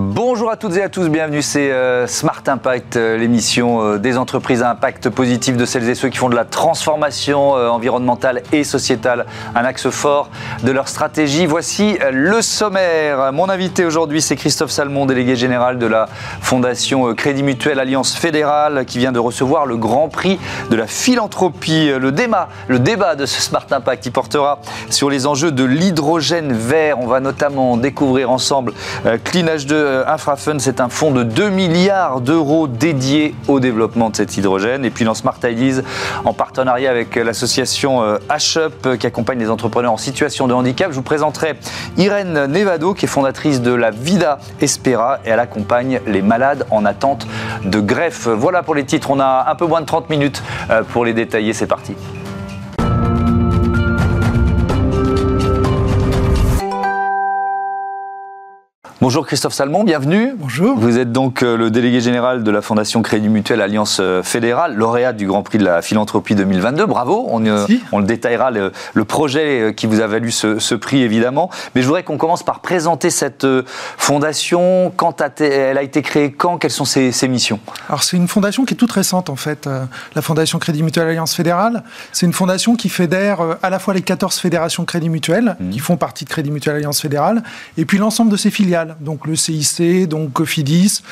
Bonjour à toutes et à tous, bienvenue, c'est euh, Smart Impact, euh, l'émission euh, des entreprises à impact positif de celles et ceux qui font de la transformation environnementale et sociétale un axe fort de leur stratégie. Voici le sommaire. Mon invité aujourd'hui, c'est Christophe Salmon, délégué général de la Fondation Crédit Mutuel Alliance Fédérale, qui vient de recevoir le Grand Prix de la philanthropie. Le débat, de ce Smart Impact, portera sur les enjeux de l'hydrogène vert. On va notamment découvrir ensemble Clean H2 euh, Infrafund, c'est un fonds de 2 milliards d'euros dédié au développement de cet hydrogène. Et puis dans Smart en partenariat avec l'association H-Up euh, qui accompagne les entrepreneurs en situation de handicap, je vous présenterai Irène Nevado qui est fondatrice de la Vida Espera et elle accompagne les malades en attente de greffe. Voilà pour les titres, on a un peu moins de 30 minutes euh, pour les détailler, c'est parti. Bonjour Christophe Salmon, bienvenue. Bonjour. Vous êtes donc euh, le délégué général de la Fondation Crédit Mutuel Alliance euh, Fédérale, lauréat du Grand Prix de la philanthropie 2022. Bravo, on, euh, on le détaillera, le, projet qui vous a valu ce, prix évidemment. Mais je voudrais qu'on commence par présenter cette fondation. Quand elle a été créée? Quand? Quelles sont ses, missions? Alors c'est une fondation qui est toute récente en fait. La Fondation Crédit Mutuel Alliance Fédérale, c'est une fondation qui fédère à la fois les 14 fédérations Crédit Mutuel, mmh. qui font partie de Crédit Mutuel Alliance Fédérale, et puis l'ensemble de ses filiales donc le CIC, donc Cofidis,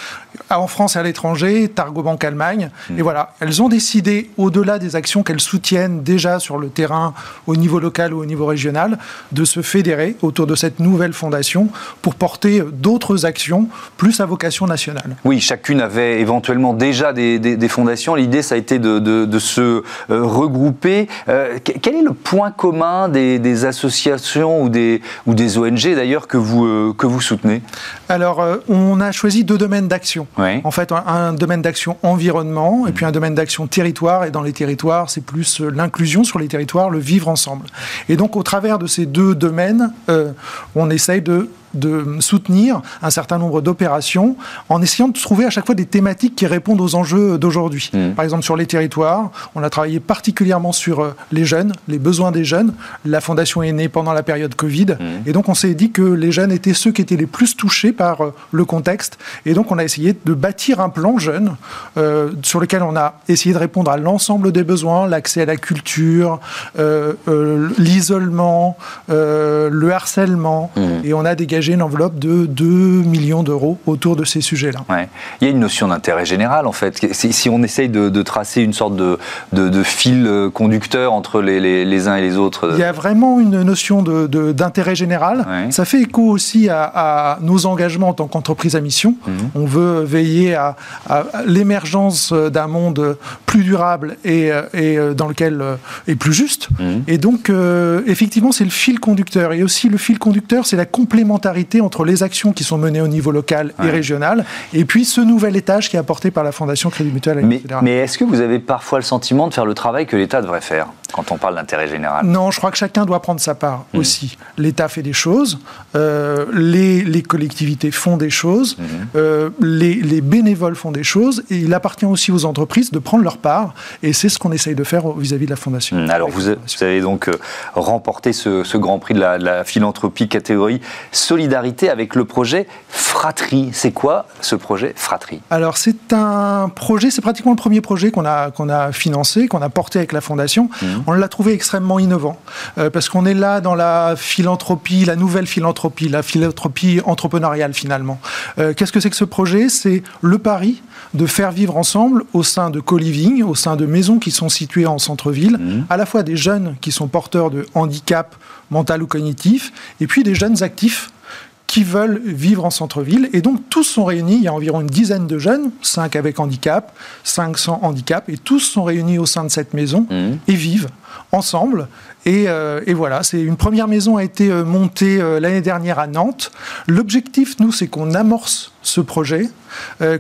en France et à l'étranger, Targobank Allemagne. Hmm. Et voilà, elles ont décidé, au-delà des actions qu'elles soutiennent déjà sur le terrain, au niveau local ou au niveau régional, de se fédérer autour de cette nouvelle fondation pour porter d'autres actions plus à vocation nationale. Oui, chacune avait éventuellement déjà des, fondations. L'idée, ça a été de, se euh, regrouper. Euh, quel est le point commun des, associations ou des, ou des ONG d'ailleurs que, vous euh, que vous soutenez? Alors, euh, on a choisi deux domaines d'action. En fait, un, domaine d'action environnement et puis un domaine d'action territoire. Et dans les territoires, c'est plus euh, l'inclusion sur les territoires, le vivre ensemble. Et donc, au travers de ces deux domaines, euh, on essaye de de soutenir un certain nombre d'opérations en essayant de trouver à chaque fois des thématiques qui répondent aux enjeux d'aujourd'hui. Mmh. Par exemple, sur les territoires, on a travaillé particulièrement sur euh, les jeunes, les besoins des jeunes. La fondation est née pendant la période Covid. Mmh. Et donc, on s'est dit que les jeunes étaient ceux qui étaient les plus touchés par euh, le contexte. Et donc, on a essayé de bâtir un plan jeune euh, sur lequel on a essayé de répondre à l'ensemble des besoins, l'accès à la culture, l'isolement, le harcèlement. Mmh. Et on a dégagé une enveloppe de 2 millions d'euros autour de ces sujets-là. Il y a une notion d'intérêt général, en fait. Si, on essaye de, tracer une sorte de, de, fil euh, conducteur entre les, les, uns et les autres. Il y a vraiment une notion d'intérêt général. Ça fait écho aussi à, nos engagements en tant qu'entreprise à mission. Mhm. On veut veiller à, l'émergence d'un monde plus durable et, et dans lequel est plus juste. Mhm. Et donc, euh, effectivement, c'est le fil conducteur. Et aussi, le fil conducteur, c'est la complémentarité entre les actions qui sont menées au niveau local et régional, et puis ce nouvel étage qui est apporté par la Fondation Crédit Mutuel. Mais, mais est-ce que vous avez parfois le sentiment de faire le travail que l'État devrait faire quand on parle d'intérêt général? Non, je crois que chacun doit prendre sa part mmh. aussi. L'État fait des choses, euh, les, les, collectivités font des choses, mmh. euh, les, les, bénévoles font des choses, et il appartient aussi aux entreprises de prendre leur part, et c'est ce qu'on essaye de faire vis-à-vis de la Fondation. Mmh. Alors, vous, avez donc euh, remporté ce, ce, Grand Prix de la, de la philanthropie catégorie solidarité solidarité avec le projet Fratrie. C'est quoi ce projet Fratrie? Alors c'est un projet, c'est pratiquement le premier projet qu'on a, qu'on a financé, qu'on a porté avec la Fondation. Mhm. On l'a trouvé extrêmement innovant euh, parce qu'on est là dans la philanthropie, la nouvelle philanthropie, la philanthropie entrepreneuriale finalement. Euh, qu'est-ce que c'est que ce projet? C'est le pari de faire vivre ensemble au sein de co-living, au sein de maisons qui sont situées en centre-ville, mhm. à la fois des jeunes qui sont porteurs de handicap mental ou cognitif, et puis des jeunes actifs qui veulent vivre en centre-ville. Et donc, tous sont réunis. Il y a environ une dizaine de jeunes, 5 avec handicap, 5 sans handicap, et tous sont réunis au sein de cette maison mmh. et vivent ensemble. Euh, et, voilà, c'est une première maison a été euh, montée euh, l'année dernière à Nantes. L'objectif, nous, c'est qu'on amorce ce projet,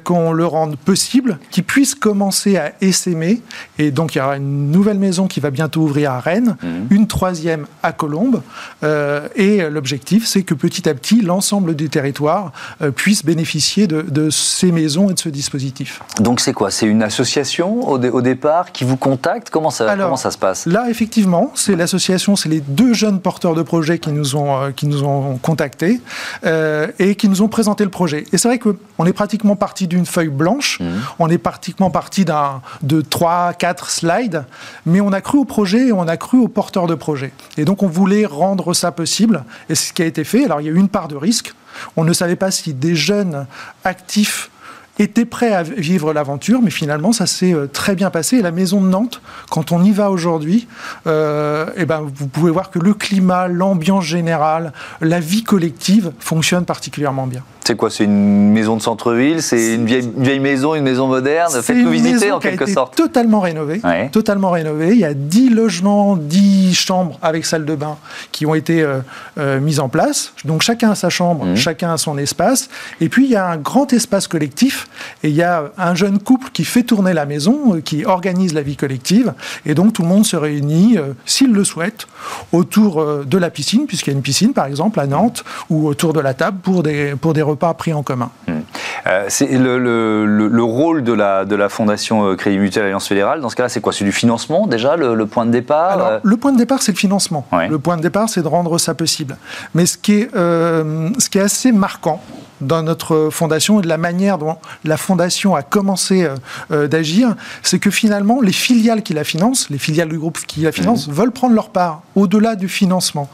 qu'on le rende possible, qu'il puisse commencer à essaimer. Et donc, il y aura une nouvelle maison qui va bientôt ouvrir à Rennes, mhm. une troisième à Colombes. et l'objectif, c'est que petit à petit, l'ensemble du territoire puisse bénéficier de, ces maisons et de ce dispositif. Donc, c'est quoi? C'est une association au, départ qui vous contacte? Comment ça, comment ça se passe? Là, effectivement, c'est l'association, c'est les deux jeunes porteurs de projets qui nous ont, euh, qui nous ont contactés euh, et qui nous ont présenté le projet. Et c'est vrai qu'on est pratiquement parti d'une feuille blanche, mmh. on est pratiquement parti d'un, de 3, 4 slides, mais on a cru au projet et on a cru aux porteurs de projet. Et donc on voulait rendre ça possible, et c'est ce qui a été fait. Alors il y a eu une part de risque, on ne savait pas si des jeunes actifs était prêt à vivre l'aventure, mais finalement, ça s'est euh, très bien passé. Et la maison de Nantes, quand on y va aujourd'hui, euh, eh ben, vous pouvez voir que le climat, l'ambiance générale, la vie collective fonctionnent particulièrement bien. C'est quoi C'est une maison de centre-ville C'est une vieille, maison, une maison moderne Faites-nous visiter en quelque sorte. Totalement rénovée. Totalement rénovée. Il y a 10 logements, 10 chambres avec salle de bain qui ont été euh, euh, mises en place. Donc chacun a sa chambre, mmh. chacun a son espace. Et puis il y a un grand espace collectif. Et il y a un jeune couple qui fait tourner la maison, euh, qui organise la vie collective. Et donc tout le monde se réunit, s'il le souhaite, autour de la piscine, puisqu'il y a une piscine par exemple à Nantes, ou autour de la table pour des, pour des repas pas pris en commun. Hmm. Euh, c'est le, rôle de la, de la Fondation euh, Crédit Mutuel Alliance Fédérale, dans ce cas-là, c'est quoi? C'est du financement déjà, le, point de départ Alors, euh? Le point de départ, c'est le financement. Le point de départ, c'est de rendre ça possible. Mais ce qui est, ce qui est assez marquant, dans notre fondation et de la manière dont la fondation a commencé d'agir, c'est que finalement, les filiales qui la financent, les filiales du groupe qui la financent, veulent prendre leur part au-delà du financement.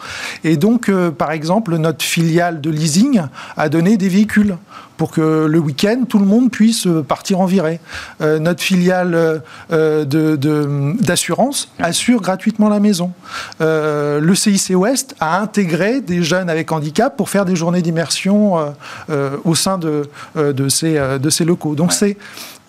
Et donc, par exemple, notre filiale de leasing a donné des véhicules pour que le week-end, tout le monde puisse partir en virée. Euh, notre filiale euh, d'assurance assure gratuitement la maison. Euh, le CIC Ouest a intégré des jeunes avec handicap pour faire des journées d'immersion au sein de, de, ces, de ces locaux. Donc c'est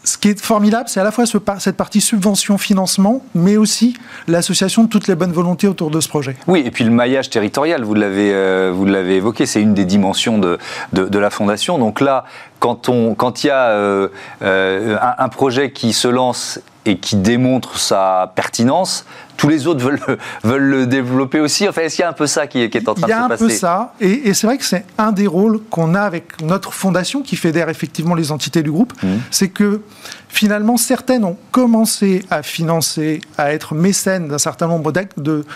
ce qui est formidable, c'est à la fois cette partie subvention-financement, mais aussi l'association de toutes les bonnes volontés autour de ce projet. Oui, et puis le maillage territorial, vous l'avez, euh, évoqué, c'est une des dimensions de, de, la fondation. Donc là, quand il quand y a euh, euh, un, projet qui se lance et qui démontre sa pertinence, tous les autres veulent le, veulent le développer aussi. Enfin, est-ce qu'il y a un peu ça qui, est en train de se passer Il y a un peu ça, et, c'est vrai que c'est un des rôles qu'on a avec notre fondation qui fédère effectivement les entités du groupe, mmh. c'est que finalement certaines ont commencé à financer, à être mécènes d'un certain nombre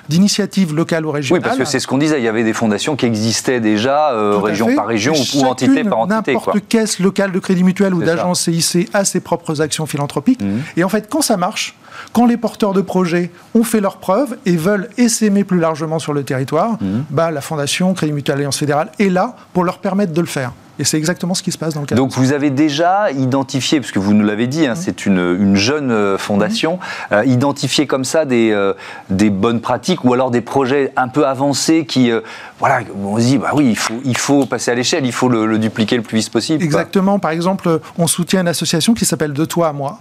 d'initiatives locales ou régionales. Oui, parce que c'est ce qu'on disait, il y avait des fondations qui existaient déjà, euh, région par région ou, entité par entité. N'importe caisse locale de crédit mutuel ou d'agence CIC a ses propres actions philanthropiques. Mmh. Et en fait, quand ça marche, quand les porteurs de projets ont fait leurs preuves et veulent essaimer plus largement sur le territoire, mmh. bah, la Fondation Crédit Mutuel Alliance Fédérale est là pour leur permettre de le faire. Et c'est exactement ce qui se passe dans le cas. Donc vous avez déjà identifié, parce que vous nous l'avez dit, hein, mmh. c'est une, jeune euh, fondation, mmh. euh, identifié comme ça des, euh, des bonnes pratiques ou alors des projets un peu avancés qui, voilà, on se dit, bah oui, il faut, il faut passer à l'échelle, il faut le, dupliquer le plus vite possible. Exactement. Par exemple, on soutient une association qui s'appelle De toi à moi,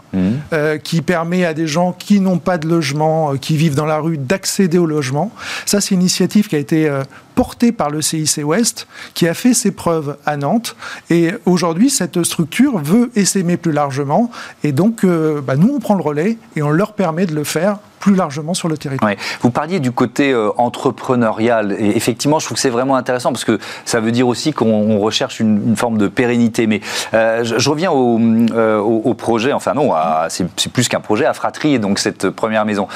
qui permet à des gens qui n'ont pas de logement, qui vivent dans la rue, d'accéder au logement. Ça, c'est une initiative qui a été porté par le CIC Ouest, qui a fait ses preuves à Nantes. Et aujourd'hui, cette structure veut essaimer plus largement. Et donc, euh, bah, nous, on prend le relais et on leur permet de le faire plus largement sur le territoire. Vous parliez du côté euh, entrepreneurial et effectivement, je trouve que c'est vraiment intéressant parce que ça veut dire aussi qu'on recherche une, forme de pérennité. Mais euh, je, reviens au, projet, enfin non, c'est plus qu'un projet, à Fratrie, donc cette première maison.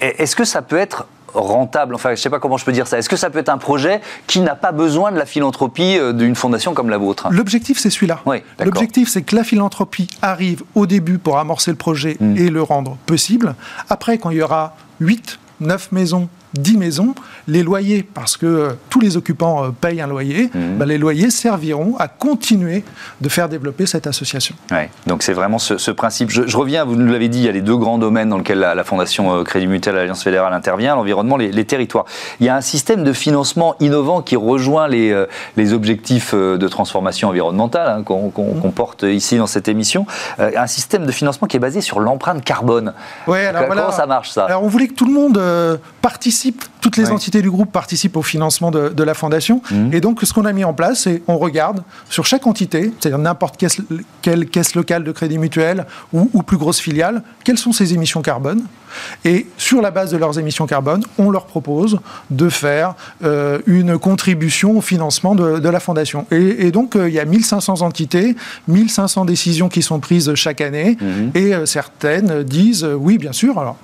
Est-ce que ça peut être rentable Enfin, je ne sais pas comment je peux dire ça. Est-ce que ça peut être un projet qui n'a pas besoin de la philanthropie euh, d'une fondation comme la vôtre? L'objectif, c'est celui-là. L'objectif, c'est que la philanthropie arrive au début pour amorcer le projet hmm. et le rendre possible. Après, quand il y aura 8, 9 maisons 10 maisons, les loyers, parce que euh, tous les occupants euh, payent un loyer, mhm. bah, les loyers serviront à continuer de faire développer cette association. Ouais, donc c'est vraiment ce, principe. Je, reviens, vous nous l'avez dit, il y a les deux grands domaines dans lesquels la, Fondation euh, Crédit Mutuel Alliance Fédérale intervient, l'environnement, les, territoires. Il y a un système de financement innovant qui rejoint les, les objectifs de transformation environnementale hein, qu'on mhm. porte ici dans cette émission. un système de financement qui est basé sur l'empreinte carbone. Ouais, alors Comment ça marche ça? Alors on voulait que tout le monde participe toutes les entités du groupe participent au financement de, la fondation. Mmh. Et donc, ce qu'on a mis en place, c'est on regarde sur chaque entité, c'est-à-dire n'importe quelle, caisse locale de crédit mutuel ou, plus grosse filiale, quelles sont ses émissions carbone. Et sur la base de leurs émissions carbone, on leur propose de faire euh, une contribution au financement de, la fondation. Et, donc, euh, il y a 1500 entités, 1500 décisions qui sont prises chaque année. Mmh. Et euh, certaines disent oui, bien sûr. Alors,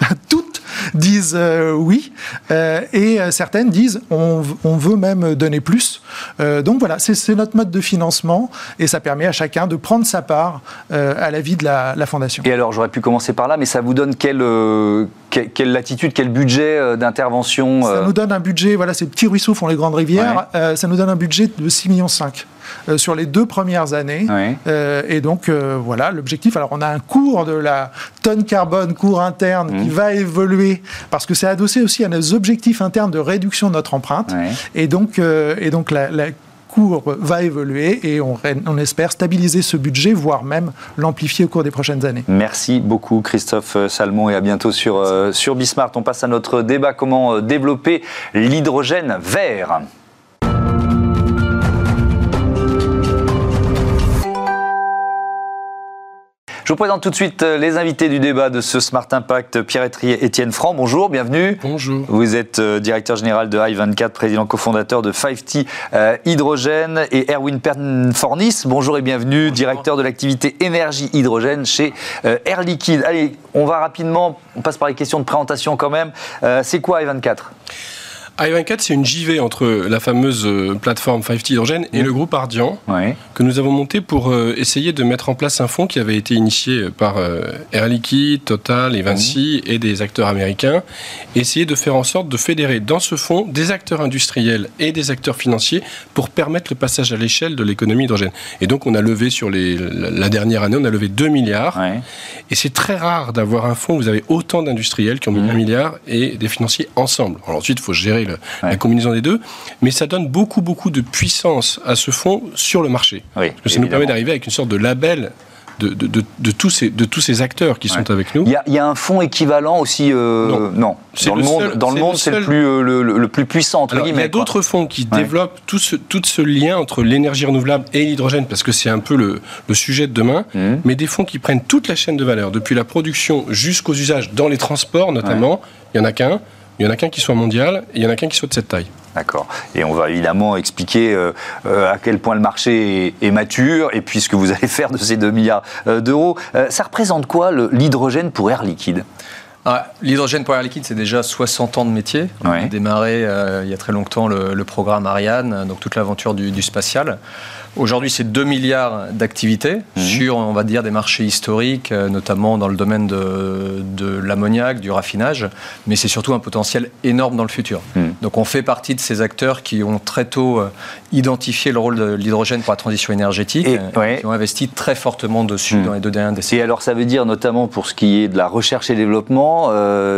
toutes disent oui, et certaines disent on, veut même donner plus. donc voilà, c'est notre mode de financement, et ça permet à chacun de prendre sa part à la vie de la, la fondation. Et alors, j'aurais pu commencer par là, mais ça vous donne quelle, quelle, latitude, quel budget d'intervention Ça nous donne un budget, voilà, ces petits ruisseaux font les grandes rivières, ça nous donne un budget de 6,5 millions euh, sur les deux premières années. Euh, et donc, euh, voilà, l'objectif. Alors, on a un cours de la tonne carbone, cours interne, qui mmh. va évoluer parce que c'est adossé aussi à nos objectifs internes de réduction de notre empreinte. Et donc, et donc la, cours va évoluer et on, on, espère stabiliser ce budget, voire même l'amplifier au cours des prochaines années. Merci beaucoup Christophe Salmon et à bientôt sur, sur Bismart. On passe à notre débat comment développer l'hydrogène vert. Je vous présente tout de suite euh, les invités du débat de ce Smart Impact. Pierre Etrier, Étienne Franc, bonjour, bienvenue. Bonjour. Vous êtes euh, directeur général de i24, président cofondateur de 5T euh, Hydrogène. Et Erwin Pernfornis, bonjour et bienvenue, directeur de l'activité énergie hydrogène chez Air Liquide. Allez, on va rapidement, on passe par les questions de présentation quand même. C'est quoi i24 i24, c'est une JV entre la fameuse euh, plateforme 5T Hydrogène et le groupe Ardian, que nous avons monté pour euh, essayer de mettre en place un fonds qui avait été initié par euh, Air Liquide, Total et Vinci et des acteurs américains, essayer de faire en sorte de fédérer dans ce fonds des acteurs industriels et des acteurs financiers pour permettre le passage à l'échelle de l'économie hydrogène. Et donc, on a levé sur les, la dernière année, on a levé 2 milliards. Et c'est très rare d'avoir un fonds où vous avez autant d'industriels qui ont mis 1 mmh. milliard et des financiers ensemble. Alors ensuite, il faut gérer la combinaison des deux, mais ça donne beaucoup, beaucoup de puissance à ce fonds sur le marché. Parce que ça nous permet d'arriver avec une sorte de label de, de, de, tous, ces, de tous ces acteurs qui sont avec nous. Il y, a, un fonds équivalent aussi euh, Non. Dans le, monde, dans le monde, c'est le, plus, euh, le, plus puissant, entre. Il y a d'autres fonds qui développent tout ce, tout ce lien entre l'énergie renouvelable et l'hydrogène, parce que c'est un peu le, sujet de demain, mmh. mais des fonds qui prennent toute la chaîne de valeur, depuis la production jusqu'aux usages dans les transports notamment. Il n'y en a qu'un. Il n'y en a qu'un qui soit mondial et il y en a qu'un qui soit de cette taille. D'accord. Et on va évidemment expliquer euh, euh, à quel point le marché est, mature et puis ce que vous allez faire de ces 2 milliards euh, d'euros. ça représente quoi l'hydrogène pour Air Liquide? Ah, L'hydrogène pour Air Liquide, c'est déjà 60 ans de métier. On a démarré il y a très longtemps le, programme Ariane, donc toute l'aventure du, du, spatial. Aujourd'hui, c'est 2 milliards d'activités mhm. sur, on va dire, des marchés historiques, euh, notamment dans le domaine de, de l'ammoniac, du raffinage, mais c'est surtout un potentiel énorme dans le futur. Mhm. Donc on fait partie de ces acteurs qui ont très tôt euh, identifié le rôle de l'hydrogène pour la transition énergétique, et, euh, qui ont investi très fortement dessus mhm. dans les deux dernières décennies. Et alors ça veut dire notamment pour ce qui est de la recherche et développement,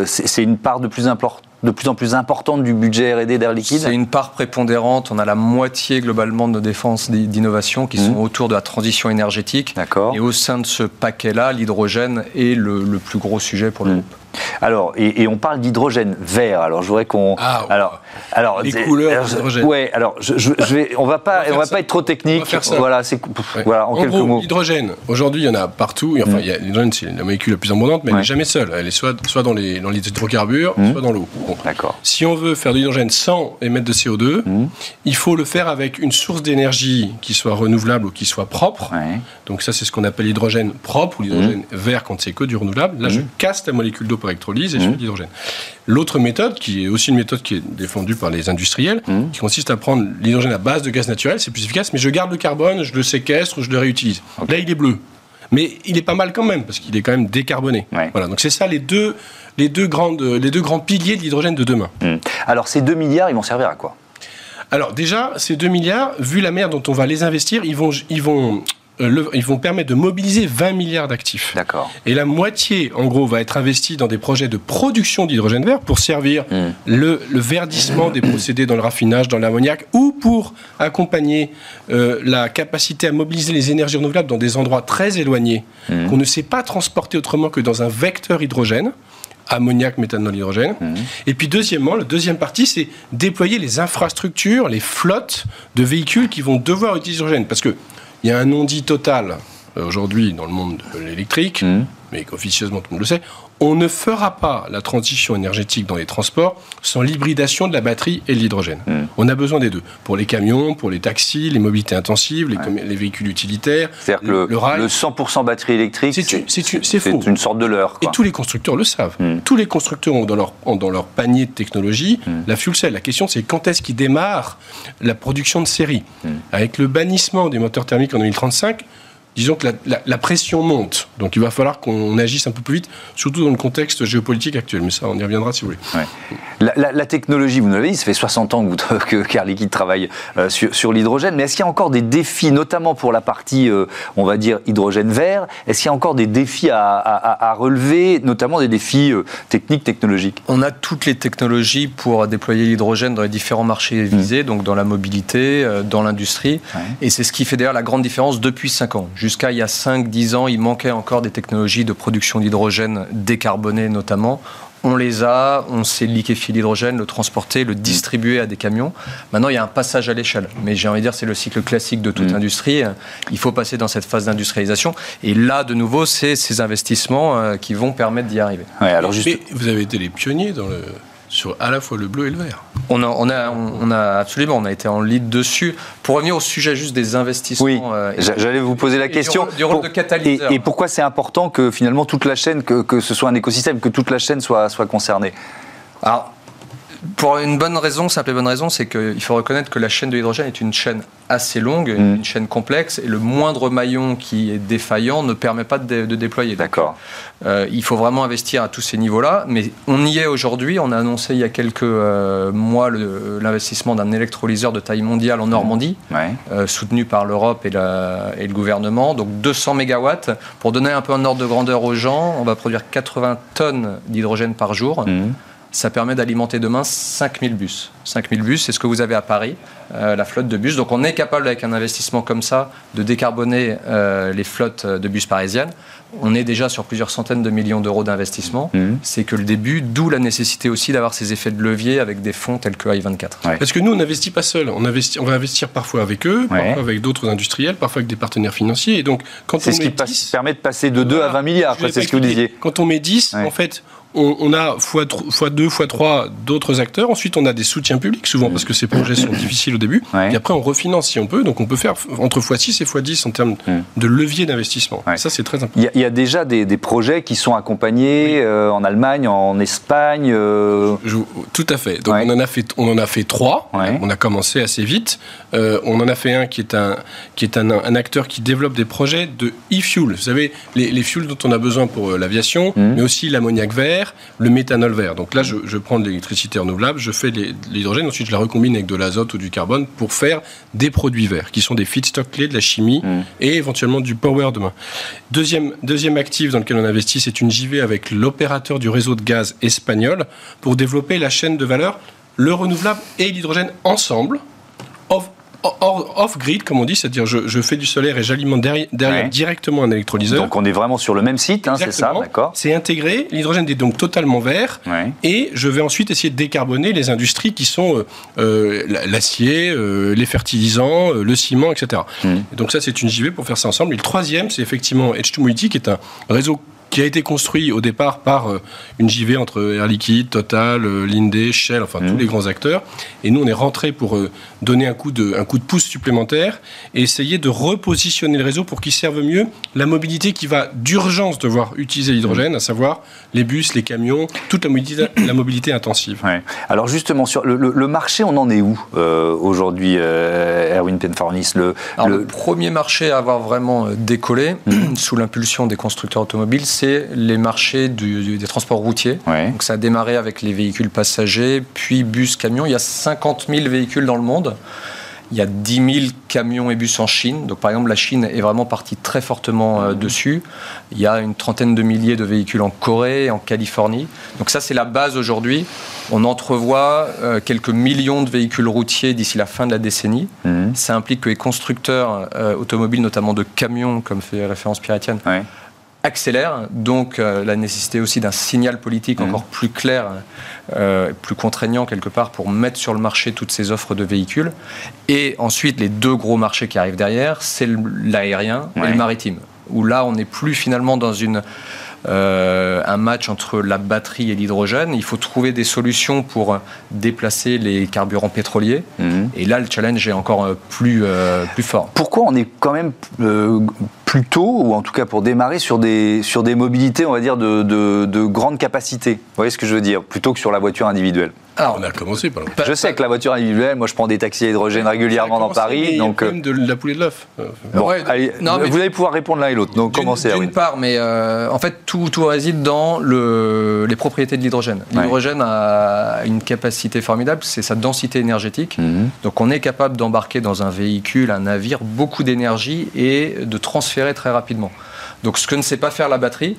c'est une part de plus importante de plus en plus importante du budget R&D d'Air Liquide C'est une part prépondérante. On a la moitié globalement de nos défenses d'innovation qui sont mmh. autour de la transition énergétique. D'accord. Et au sein de ce paquet-là, l'hydrogène est le, le, plus gros sujet pour le mmh. groupe. Alors, et, on parle d'hydrogène vert. Alors, je voudrais qu'on. Ah, alors, alors, les couleurs d'hydrogène. Ouais. Alors, je, je, vais. On va pas. On va, pas être trop technique. Voilà. C'est. Voilà. En, quelques mots. L'hydrogène. Aujourd'hui, il y en a partout. Enfin, mm. l'hydrogène, c'est la molécule la plus abondante, mais elle n'est jamais seule. Elle est soit, soit dans les dans les hydrocarbures, mm. soit dans l'eau. D'accord. Si on veut faire de l'hydrogène sans émettre de CO2, mm. il faut le faire avec une source d'énergie qui soit renouvelable ou qui soit propre. Donc ça, c'est ce qu'on appelle l'hydrogène propre ou l'hydrogène vert quand c'est que du renouvelable. Là, je casse la molécule d'eau électrolyse et je fais de l'hydrogène. L'autre méthode, qui est aussi une méthode qui est défendue par les industriels, mmh. qui consiste à prendre l'hydrogène à base de gaz naturel, c'est plus efficace, mais je garde le carbone, je le séquestre, je le réutilise. Là, il est bleu. Mais il est pas mal quand même, parce qu'il est quand même décarboné. Voilà, donc c'est ça les deux, les, deux grandes, les deux grands piliers de l'hydrogène de demain. Mmh. Alors ces 2 milliards, ils vont servir à quoi? Alors déjà, ces 2 milliards, vu la manière dont on va les investir, ils vont, ils vont euh, ils vont permettre de mobiliser 20 milliards d'actifs. D'accord. Et la moitié, en gros, va être investie dans des projets de production d'hydrogène vert pour servir hmm. le, verdissement des procédés dans le raffinage, dans l'ammoniac, ou pour accompagner euh, la capacité à mobiliser les énergies renouvelables dans des endroits très éloignés hmm. qu'on ne sait pas transporter autrement que dans un vecteur hydrogène ammoniac, méthanol, hydrogène. Hmm. Et puis deuxièmement, la deuxième partie, c'est déployer les infrastructures, les flottes de véhicules qui vont devoir utiliser l'hydrogène. Parce que il y a un non-dit total euh, aujourd'hui dans le monde de l'électrique, mmh. mais qu'officieusement tout le monde le sait. On ne fera pas la transition énergétique dans les transports sans l'hybridation de la batterie et l'hydrogène. Hmm. On a besoin des deux. Pour les camions, pour les taxis, les mobilités intensives, les, véhicules utilitaires. C'est-à-dire que le, 100% batterie électrique, c'est faux. une sorte de leurre. Et tous les constructeurs le savent. Hmm. Tous les constructeurs ont dans leur, dans leur panier de technologie hmm. la fuel cell. La question, c'est quand est-ce qu'ils démarrent la production de série? Avec le bannissement des moteurs thermiques en 2035, disons que la, pression monte. Donc il va falloir qu'on agisse un peu plus vite, surtout dans le contexte géopolitique actuel. Mais ça, on y reviendra si vous voulez. La, technologie, vous l'avez dit, ça fait 60 ans que, que Liquide travaille euh, sur, l'hydrogène. Mais est-ce qu'il y a encore des défis, notamment pour la partie, euh, on va dire, hydrogène vert Est-ce qu'il y a encore des défis à, relever, notamment des défis euh, techniques, technologiques? On a toutes les technologies pour déployer l'hydrogène dans les différents marchés visés, mmh. donc dans la mobilité, dans l'industrie. Et c'est ce qui fait d'ailleurs la grande différence depuis 5 ans. Jusqu'à il y a 5-10 ans, il manquait encore des technologies de production d'hydrogène décarboné notamment. On les a, on sait liquéfier l'hydrogène, le transporter, le distribuer à des camions. Maintenant, il y a un passage à l'échelle. Mais j'ai envie de dire, c'est le cycle classique de toute mm. industrie. Il faut passer dans cette phase d'industrialisation. Et là, de nouveau, c'est ces investissements euh, qui vont permettre d'y arriver. alors juste... vous avez été les pionniers dans le, sur à la fois le bleu et le vert. On a, on a, on a absolument, on a été en lead dessus. Pour revenir au sujet juste des investissements. Oui, euh, j'allais vous poser la question. Du rôle, de catalyseur. Et, pourquoi c'est important que finalement toute la chaîne, que, que, ce soit un écosystème, que toute la chaîne soit, soit concernée? Alors, pour une bonne raison, simple et bonne raison, c'est qu'il faut reconnaître que la chaîne de l'hydrogène est une chaîne assez longue, mm. une chaîne complexe, et le moindre maillon qui est défaillant ne permet pas de, déployer. D'accord. Euh, il faut vraiment investir à tous ces niveaux-là, mais on y est aujourd'hui. On a annoncé il y a quelques euh, mois l'investissement d'un électrolyseur de taille mondiale en Normandie, mm. euh, soutenu par l'Europe et, et, le gouvernement. Donc 200 mégawatts. Pour donner un peu un ordre de grandeur aux gens, on va produire 80 tonnes d'hydrogène par jour. Mm ça permet d'alimenter demain 5000 bus. 5000 bus, c'est ce que vous avez à Paris, euh, la flotte de bus. Donc on est capable, avec un investissement comme ça, de décarboner euh, les flottes de bus parisiennes. On est déjà sur plusieurs centaines de millions d'euros d'investissement. Mmh. C'est que le début, d'où la nécessité aussi d'avoir ces effets de levier avec des fonds tels que I24. Parce que nous, on n'investit pas seul. On, investit, on va investir parfois avec eux, parfois avec d'autres industriels, parfois avec des partenaires financiers. Et donc, quand c'est ce qui permet de passer de 2 à 20 milliards. C'est ce que vous disiez. Quand on met 10, en fait, on, a fois, fois 2, fois 3 d'autres acteurs. Ensuite, on a des soutiens publics, souvent parce que ces projets sont difficiles au début. Et après, on refinance si on peut. Donc, on peut faire entre fois 6 et fois 10 en termes de levier d'investissement. Ça, c'est très important. Il y, a déjà des, projets qui sont accompagnés euh, en Allemagne, en Espagne. Euh. tout à fait. Donc, on, en a fait, on en a fait 3. On a commencé assez vite. Euh, on en a fait un qui est, un, qui est un, acteur qui développe des projets de e-fuel. Vous savez, les, les fuels dont on a besoin pour l'aviation, mmh. mais aussi l'ammoniac vert le méthanol vert. Donc là, je, prends de l'électricité renouvelable, je fais l'hydrogène, ensuite je la recombine avec de l'azote ou du carbone pour faire des produits verts, qui sont des feedstocks clés de la chimie mm. et éventuellement du power demain. Deuxième, deuxième actif dans lequel on investit, c'est une JV avec l'opérateur du réseau de gaz espagnol pour développer la chaîne de valeur, le renouvelable et l'hydrogène ensemble, off-grid, comme on dit, c'est-à-dire je, fais du solaire et j'alimente derrière, directement un électrolyseur. Donc on est vraiment sur le même site, hein, c'est ça, d'accord C'est intégré, l'hydrogène est donc totalement vert, et je vais ensuite essayer de décarboner les industries qui sont euh, euh, l'acier, euh, les fertilisants, le ciment, etc. Hmm. donc ça, c'est une JV pour faire ça ensemble. Et le troisième, c'est effectivement H2 Mobility, qui est un réseau qui a été construit au départ par euh, une JV entre Air Liquide, Total, euh, Linde, Shell, enfin tous mmh. les grands acteurs. Et nous, on est rentré pour euh, donner un coup, de, un coup de pouce supplémentaire et essayer de repositionner le réseau pour qu'il serve mieux la mobilité qui va d'urgence devoir utiliser l'hydrogène, à savoir les bus, les camions, toute la mobilité, la mobilité intensive. Alors justement, sur le, marché, on en est où aujourd'hui, Erwin Penfornis le, le... premier marché à avoir vraiment décollé mmh. sous l'impulsion des constructeurs automobiles, c'est les marchés des transports routiers. Donc ça a démarré avec les véhicules passagers, puis bus, camions. Il y a 50 000 véhicules dans le monde. Il y a 10 000 camions et bus en Chine. Donc, par exemple, la Chine est vraiment partie très fortement euh, dessus. Il y a une trentaine de milliers de véhicules en Corée, en Californie. Donc, ça, c'est la base aujourd'hui. On entrevoit euh, quelques millions de véhicules routiers d'ici la fin de la décennie. Mhm. Ça implique que les constructeurs euh, automobiles, notamment de camions, comme fait référence Pierre-Etienne, accélère, donc euh, la nécessité aussi d'un signal politique encore mmh. plus clair, euh, plus contraignant quelque part pour mettre sur le marché toutes ces offres de véhicules. Et ensuite, les deux gros marchés qui arrivent derrière, c'est l'aérien et le maritime, où là, on n'est plus finalement dans une un match entre la batterie et l'hydrogène. Il faut trouver des solutions pour déplacer les carburants pétroliers. Mhm. Et là, le challenge est encore plus, plus fort. Pourquoi on est quand même tôt, ou en tout cas pour démarrer, sur des, sur des mobilités, on va dire, de, de, de grande capacité Vous voyez ce que je veux dire? Plutôt que sur la voiture individuelle. Alors, on a commencé par Je sais que la voiture individuelle, moi je prends des taxis à hydrogène régulièrement dans Paris. donc, euh, de la poulet de l'œuf. Bon, vous allez pouvoir répondre l'un et l'autre. Donc commencez. D'une part, mais euh, en fait tout, tout réside dans le, les propriétés de l'hydrogène. L'hydrogène a une capacité formidable, c'est sa densité énergétique. Mhm. Donc on est capable d'embarquer dans un véhicule, un navire, beaucoup d'énergie et de transférer très rapidement. Donc ce que ne sait pas faire la batterie,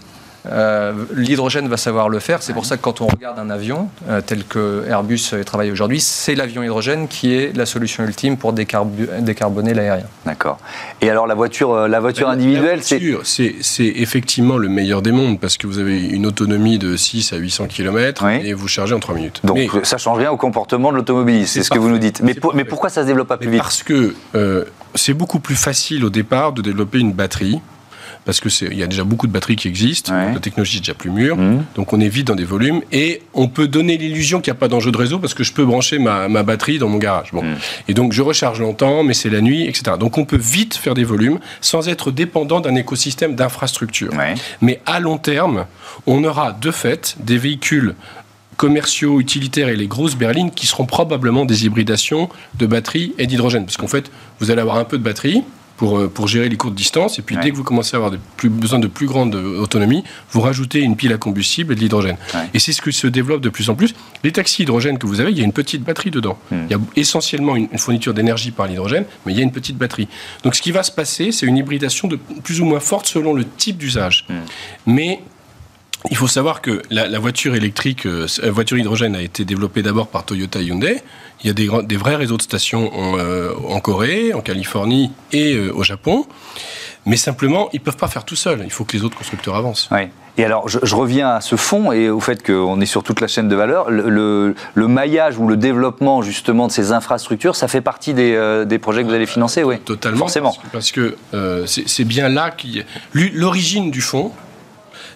euh, l'hydrogène va savoir le faire. C'est pour ça que quand on regarde un avion, euh, tel que Airbus travaille aujourd'hui, c'est l'avion hydrogène qui est la solution ultime pour décarboner l'aérien. D'accord. Et alors la voiture, euh, la voiture individuelle, c'est... C'est effectivement le meilleur des mondes parce que vous avez une autonomie de 6 à 800 km et vous chargez en 3 minutes. Donc ça change rien au comportement de l'automobiliste, c'est ce que vous nous dites. Mais, mais pourquoi ça se développe pas plus vite Parce que c'est beaucoup plus facile au départ de développer une batterie parce qu'il y a déjà beaucoup de batteries qui existent, la technologie est déjà plus mûre, mmh. donc on est vite dans des volumes, et on peut donner l'illusion qu'il n'y a pas d'enjeu de réseau parce que je peux brancher ma, batterie dans mon garage. Bon. Mmh. Et donc je recharge longtemps, mais c'est la nuit, etc. Donc on peut vite faire des volumes sans être dépendant d'un écosystème d'infrastructures. Mais à long terme, on aura de fait des véhicules commerciaux, utilitaires et les grosses berlines qui seront probablement des hybridations de batteries et d'hydrogène. Parce qu'en fait, vous allez avoir un peu de batterie, pour, euh, pour gérer les courtes distances. Et puis dès que vous commencez à avoir plus, besoin de plus grande autonomie, vous rajoutez une pile à combustible et de l'hydrogène. Et c'est ce qui se développe de plus en plus. Les taxis hydrogène que vous avez, il y a une petite batterie dedans. Hmm. Il y a essentiellement une, fourniture d'énergie par l'hydrogène, mais il y a une petite batterie. Donc ce qui va se passer, c'est une hybridation de plus ou moins forte selon le type d'usage. Hmm. Mais il faut savoir que la, voiture électrique, euh, la voiture hydrogène a été développée d'abord par Toyota Hyundai. Il y a des, des vrais réseaux de stations en, euh, en, Corée, en Californie et euh, au Japon. Mais simplement, ils ne peuvent pas faire tout seuls. Il faut que les autres constructeurs avancent. Oui. Et alors, je, reviens à ce fond et au fait qu'on est sur toute la chaîne de valeur. Le, le, maillage ou le développement justement de ces infrastructures, ça fait partie des, des projets que vous allez financer, oui Totalement. Forcément. Parce que c'est bien là qu'il l'origine du fonds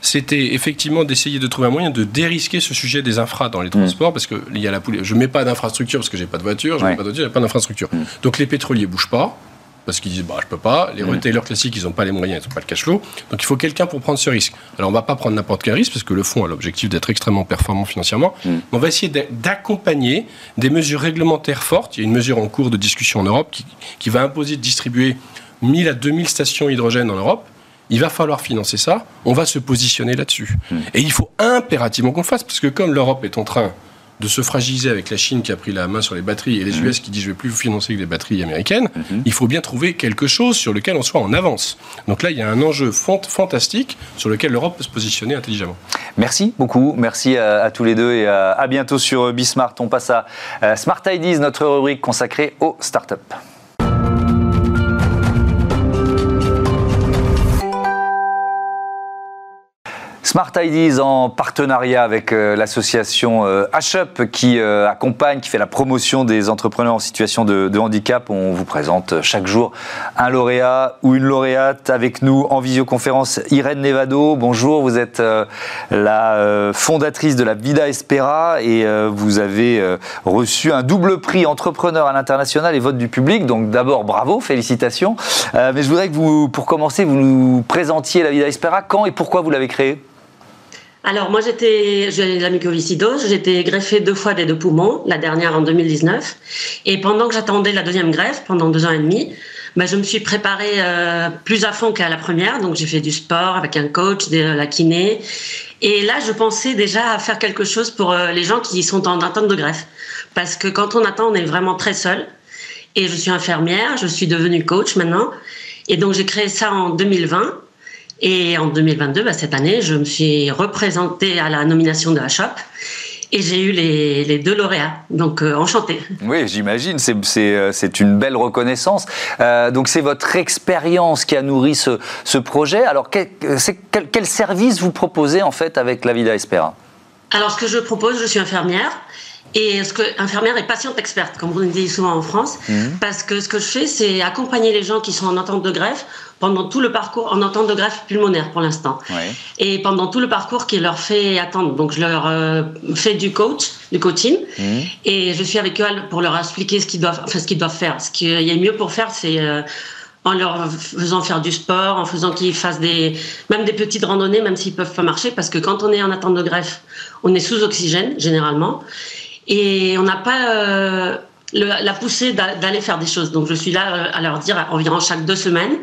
c'était effectivement d'essayer de trouver un moyen de dérisquer ce sujet des infras dans les mm. transports, parce que il y a la Je mets pas d'infrastructure parce que j'ai pas de voiture, je n'ai pas de voiture, j'ai pas d'infrastructure. Mm. Donc les pétroliers bougent pas parce qu'ils disent bah je peux pas. Les mm. retailers classiques ils n'ont pas les moyens, ils n'ont pas le cash flow. Donc il faut quelqu'un pour prendre ce risque. Alors on va pas prendre n'importe quel risque parce que le fonds a l'objectif d'être extrêmement performant financièrement. On va essayer d'accompagner des mesures réglementaires fortes. Il y a une mesure en cours de discussion en Europe qui, qui va imposer de distribuer 1000 à 2000 stations hydrogène en Europe il va falloir financer ça, on va se positionner là-dessus. Hmm. Et il faut impérativement qu'on le fasse, parce que comme l'Europe est en train de se fragiliser avec la Chine qui a pris la main sur les batteries et les hmm. US qui disent je ne vais plus vous financer que des batteries américaines, hmm. il faut bien trouver quelque chose sur lequel on soit en avance. Donc là, il y a un enjeu fantastique sur lequel l'Europe peut se positionner intelligemment. Merci beaucoup, merci à, tous les deux et à, bientôt sur Bismart. On passe à Smart Ideas, notre rubrique consacrée aux startups. Smart Ideas en partenariat avec euh, l'association euh, HUP qui euh, accompagne, qui fait la promotion des entrepreneurs en situation de, handicap. On vous présente chaque jour un lauréat ou une lauréate avec nous en visioconférence. Irène Nevado, bonjour, vous êtes la fondatrice de la Vida Espera et vous avez reçu un double prix entrepreneur à l'international et vote du public. Donc d'abord bravo, félicitations. mais je voudrais que vous, pour commencer, vous nous présentiez la Vida Espera. Quand et pourquoi vous l'avez créée? Alors moi j'étais j'ai la mucoviscidose, j'étais greffée deux fois des deux poumons, la dernière en 2019, et pendant que j'attendais la deuxième greffe pendant deux ans et demi, ben, je me suis préparée euh, plus à fond qu'à la première, donc j'ai fait du sport avec un coach, de la kiné, et là je pensais déjà à faire quelque chose pour euh, les gens qui sont en attente de greffe, parce que quand on attend on est vraiment très seul, et je suis infirmière, je suis devenue coach maintenant, et donc j'ai créé ça en 2020. Et en 2022, bah, cette année, je me suis représentée à la nomination de la shop et j'ai eu les, deux lauréats. Donc, euh, enchanté. Oui, j'imagine. Euh, c'est une belle reconnaissance. Euh, donc, c'est votre expérience qui a nourri ce, ce projet. Alors, quel, quel, quel, service vous proposez en fait avec la Vida Espera? Alors, ce que je propose, je suis infirmière. Et ce que infirmière et patiente experte, comme on dit souvent en France, mhm. parce que ce que je fais, c'est accompagner les gens qui sont en attente de greffe pendant tout le parcours en attente de greffe pulmonaire pour l'instant, et pendant tout le parcours qui leur fait attendre. Donc je leur euh, fais du coach, du coaching, mhm. et je suis avec eux pour leur expliquer ce qu'ils doivent, enfin ce qu'ils doivent faire. Ce qu'il y a mieux pour faire, c'est euh, en leur faisant faire du sport, en faisant qu'ils fassent des, même des petites randonnées, même s'ils peuvent pas marcher, parce que quand on est en attente de greffe, on est sous oxygène généralement et on n'a pas euh, la poussée d'aller faire des choses. Donc je suis là euh, à leur dire environ chaque deux semaines,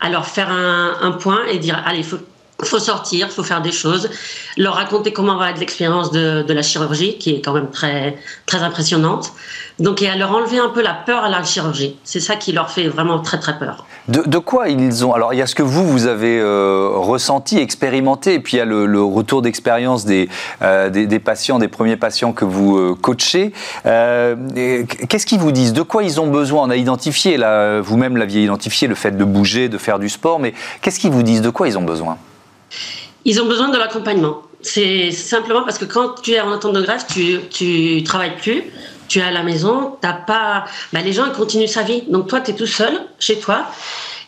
à leur faire un, un point et dire allez, il faut faut sortir, faut faire des choses, leur raconter comment va être l'expérience de, la chirurgie, qui est quand même très, très impressionnante. Donc, et à leur enlever un peu la peur à la chirurgie. C'est ça qui leur fait vraiment très, très peur. De, quoi ils ont Alors, il y a ce que vous, vous avez euh, ressenti, expérimenté, et puis il y a le, retour d'expérience des, euh, des, des, patients, des premiers patients que vous euh, coachez. Qu'est-ce qu'ils vous disent? De quoi ils ont besoin? On a identifié, vous-même l'aviez identifié, le fait de bouger, de faire du sport, mais qu'est-ce qu'ils vous disent? De quoi ils ont besoin? Ils ont besoin de l'accompagnement. C'est simplement parce que quand tu es en attente de greffe, tu, tu travailles plus, tu es à la maison, t'as pas. Bah, les gens ils continuent sa vie. Donc toi, tu es tout seul chez toi.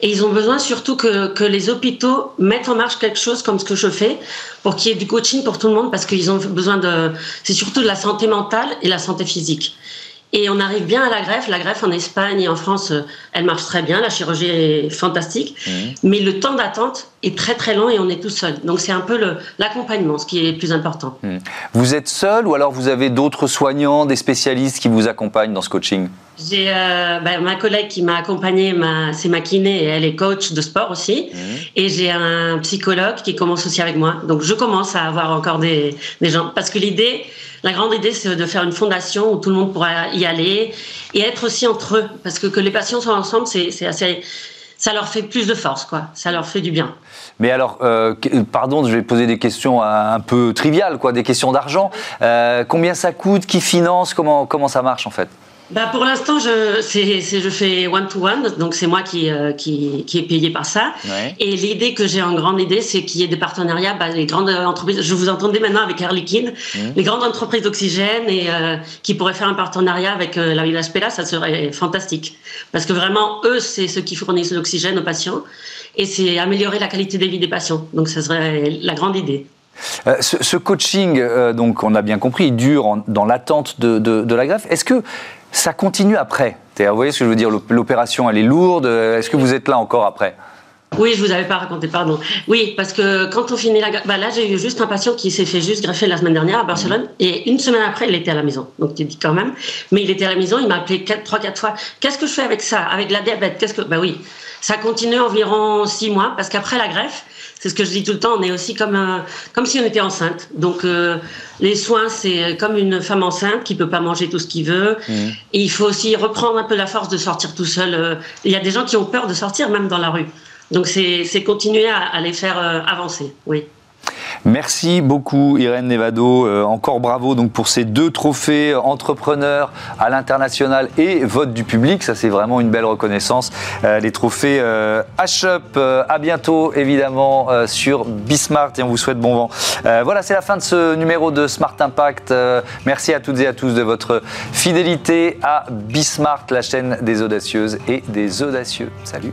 Et ils ont besoin surtout que, que, les hôpitaux mettent en marche quelque chose comme ce que je fais pour qu'il y ait du coaching pour tout le monde parce qu'ils ont besoin de. C'est surtout de la santé mentale et la santé physique. Et on arrive bien à la greffe. La greffe en Espagne et en France, euh, elle marche très bien. La chirurgie est fantastique. Mmh. Mais le temps d'attente est très très long et on est tout seul. Donc c'est un peu l'accompagnement, ce qui est le plus important. Mmh. Vous êtes seul ou alors vous avez d'autres soignants, des spécialistes qui vous accompagnent dans ce coaching? J'ai euh, bah, ma collègue qui m'a accompagnée, c'est ma kiné et elle est coach de sport aussi. Mmh. Et j'ai un psychologue qui commence aussi avec moi. Donc je commence à avoir encore des, des gens. Parce que l'idée, la grande idée, c'est de faire une fondation où tout le monde pourra y aller et être aussi entre eux. Parce que que les patients soient ensemble, c'est assez ça leur fait plus de force, quoi. Ça leur fait du bien. Mais alors, euh, pardon, je vais poser des questions un peu triviales, quoi, des questions d'argent. Euh, combien ça coûte? Qui finance? Comment comment ça marche en fait? Bah pour l'instant, je, je fais one-to-one, donc c'est moi qui, euh, qui, qui est payé par ça. Et l'idée que j'ai en grande idée, c'est qu'il y ait des partenariats, bah, les grandes entreprises, je vous entendais maintenant avec Air Liquide, mmh. les grandes entreprises d'oxygène et euh, qui pourraient faire un partenariat avec euh, la Village Pella, ça serait fantastique. Parce que vraiment, eux, c'est ceux qui fournissent l'oxygène aux patients et c'est améliorer la qualité de vie des patients. Donc ça serait la grande idée. ce, ce, coaching, donc on a bien compris, il dure dans l'attente de, de, de, la greffe. Est-ce que ça continue après. Vous voyez ce que je veux dire? L'opération, elle est lourde. Est-ce que vous êtes là encore après? Oui, je vous avais pas raconté, pardon. Oui, parce que quand on finit la... Bah là, j'ai eu juste un patient qui s'est fait juste greffer la semaine dernière à Barcelone, et une semaine après, il était à la maison. Donc, tu dis quand même. Mais il était à la maison, il m'a appelé trois, quatre fois. Qu'est-ce que je fais avec ça? Avec la diabète? Qu'est-ce que... Bah oui, ça continue environ six mois, parce qu'après la greffe, c'est ce que je dis tout le temps, on est aussi comme, euh, comme si on était enceinte. Donc, euh, les soins, c'est comme une femme enceinte qui peut pas manger tout ce qu'il veut. Mmh. Et il faut aussi reprendre un peu la force de sortir tout seul. Euh, il y a des gens qui ont peur de sortir, même dans la rue. Donc, c'est continuer à, à les faire avancer, oui. Merci beaucoup Irène Nevado. Euh, encore bravo donc pour ces deux trophées entrepreneurs à l'international et vote du public. Ça c'est vraiment une belle reconnaissance. Euh, les trophées euh, H-Up. à bientôt évidemment sur Bismart et on vous souhaite bon vent. voilà c'est la fin de ce numéro de Smart Impact. merci à toutes et à tous de votre fidélité à Bismart, la chaîne des audacieuses et des audacieux. Salut.